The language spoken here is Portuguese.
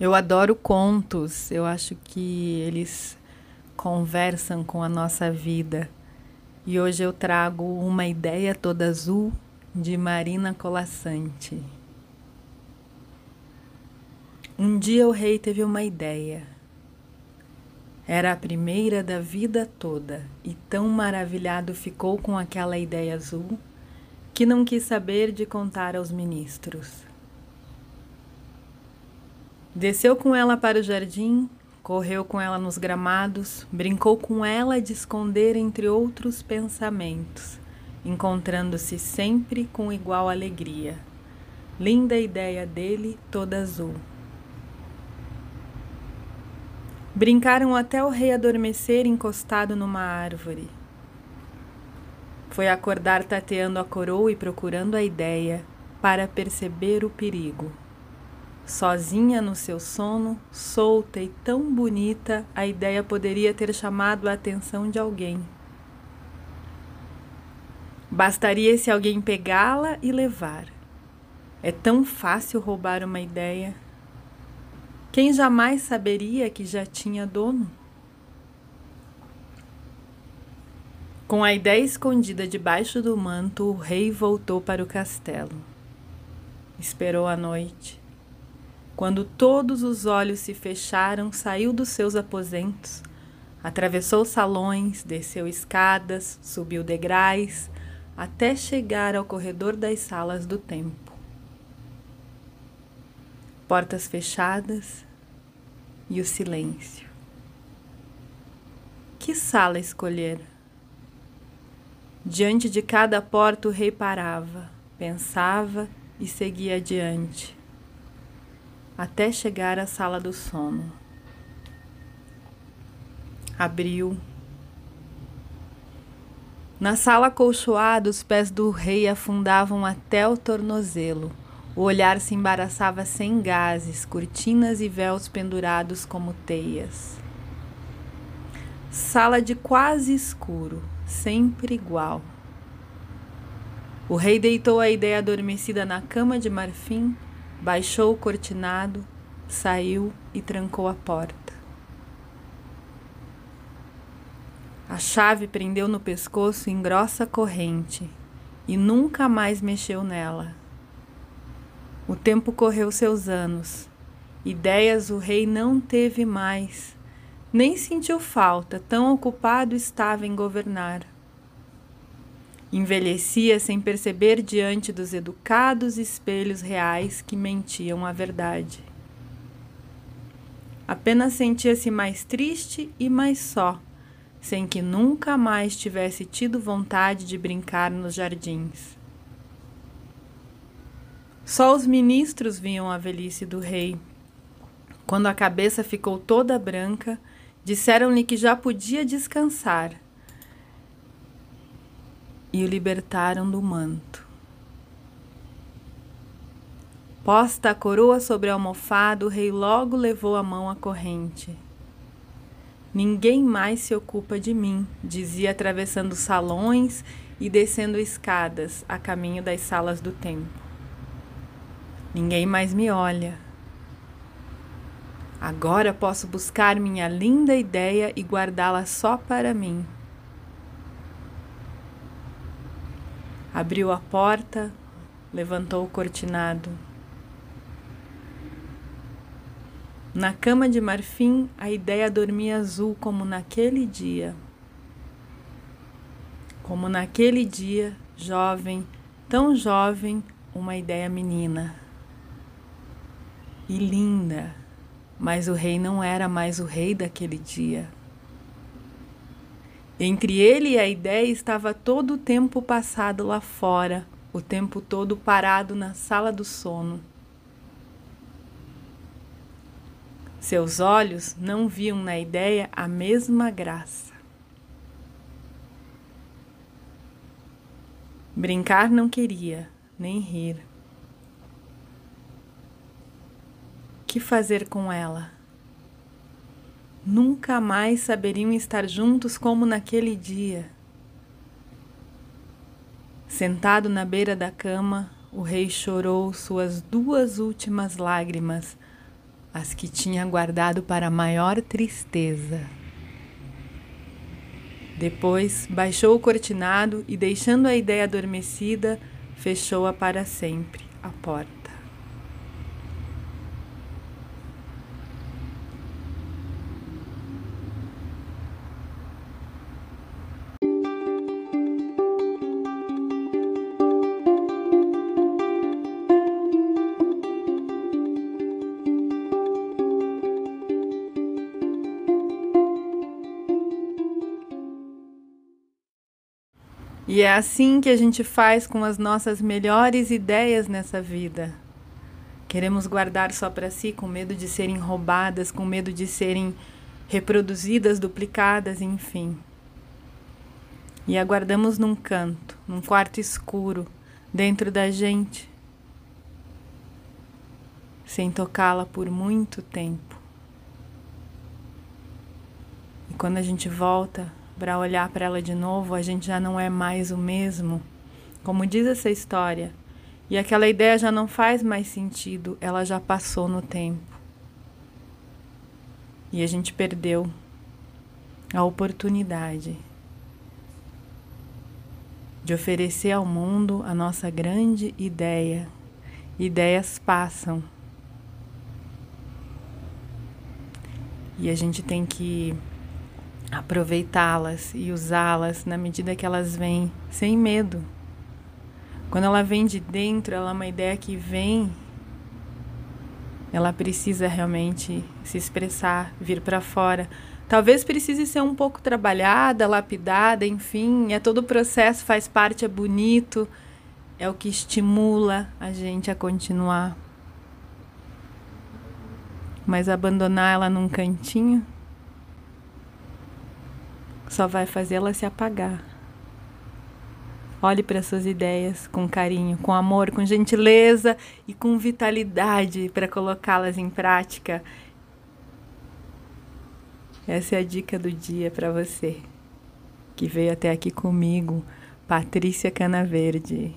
Eu adoro contos, eu acho que eles conversam com a nossa vida. E hoje eu trago uma ideia toda azul de Marina Colassante. Um dia o rei teve uma ideia. Era a primeira da vida toda e tão maravilhado ficou com aquela ideia azul que não quis saber de contar aos ministros. Desceu com ela para o jardim, correu com ela nos gramados, brincou com ela de esconder entre outros pensamentos, encontrando-se sempre com igual alegria. Linda ideia dele, toda azul. Brincaram até o rei adormecer encostado numa árvore. Foi acordar tateando a coroa e procurando a ideia para perceber o perigo. Sozinha no seu sono, solta e tão bonita, a ideia poderia ter chamado a atenção de alguém. Bastaria esse alguém pegá-la e levar. É tão fácil roubar uma ideia. Quem jamais saberia que já tinha dono? Com a ideia escondida debaixo do manto, o rei voltou para o castelo. Esperou a noite quando todos os olhos se fecharam, saiu dos seus aposentos, atravessou salões, desceu escadas, subiu degraus, até chegar ao corredor das salas do templo. Portas fechadas e o silêncio. Que sala escolher? Diante de cada porta o rei parava, pensava e seguia adiante até chegar à sala do sono. Abriu. Na sala acolchoada, os pés do rei afundavam até o tornozelo. O olhar se embaraçava sem gases, cortinas e véus pendurados como teias. Sala de quase escuro, sempre igual. O rei deitou a ideia adormecida na cama de marfim Baixou o cortinado, saiu e trancou a porta. A chave prendeu no pescoço em grossa corrente e nunca mais mexeu nela. O tempo correu seus anos. Ideias o rei não teve mais, nem sentiu falta, tão ocupado estava em governar. Envelhecia sem perceber diante dos educados espelhos reais que mentiam a verdade. Apenas sentia-se mais triste e mais só, sem que nunca mais tivesse tido vontade de brincar nos jardins. Só os ministros viam a velhice do rei. Quando a cabeça ficou toda branca, disseram-lhe que já podia descansar e o libertaram do manto. Posta a coroa sobre a almofada, o rei logo levou a mão à corrente. Ninguém mais se ocupa de mim, dizia atravessando salões e descendo escadas a caminho das salas do templo. Ninguém mais me olha. Agora posso buscar minha linda ideia e guardá-la só para mim. Abriu a porta, levantou o cortinado. Na cama de marfim, a ideia dormia azul como naquele dia. Como naquele dia, jovem, tão jovem, uma ideia menina. E linda, mas o rei não era mais o rei daquele dia. Entre ele e a ideia estava todo o tempo passado lá fora, o tempo todo parado na sala do sono. Seus olhos não viam na ideia a mesma graça. Brincar não queria, nem rir. Que fazer com ela? Nunca mais saberiam estar juntos como naquele dia. Sentado na beira da cama, o rei chorou suas duas últimas lágrimas as que tinha guardado para maior tristeza. Depois baixou o cortinado e, deixando a ideia adormecida, fechou-a para sempre a porta. E é assim que a gente faz com as nossas melhores ideias nessa vida. Queremos guardar só para si com medo de serem roubadas, com medo de serem reproduzidas, duplicadas, enfim. E aguardamos num canto, num quarto escuro, dentro da gente, sem tocá-la por muito tempo. E quando a gente volta, para olhar para ela de novo, a gente já não é mais o mesmo. Como diz essa história, e aquela ideia já não faz mais sentido, ela já passou no tempo. E a gente perdeu a oportunidade de oferecer ao mundo a nossa grande ideia. Ideias passam. E a gente tem que aproveitá-las e usá-las na medida que elas vêm, sem medo. Quando ela vem de dentro, ela é uma ideia que vem, ela precisa realmente se expressar, vir para fora. Talvez precise ser um pouco trabalhada, lapidada, enfim, é todo o processo, faz parte, é bonito, é o que estimula a gente a continuar. Mas abandonar ela num cantinho só vai fazê-la se apagar. Olhe para suas ideias com carinho, com amor, com gentileza e com vitalidade para colocá-las em prática. Essa é a dica do dia para você que veio até aqui comigo, Patrícia Canaverde.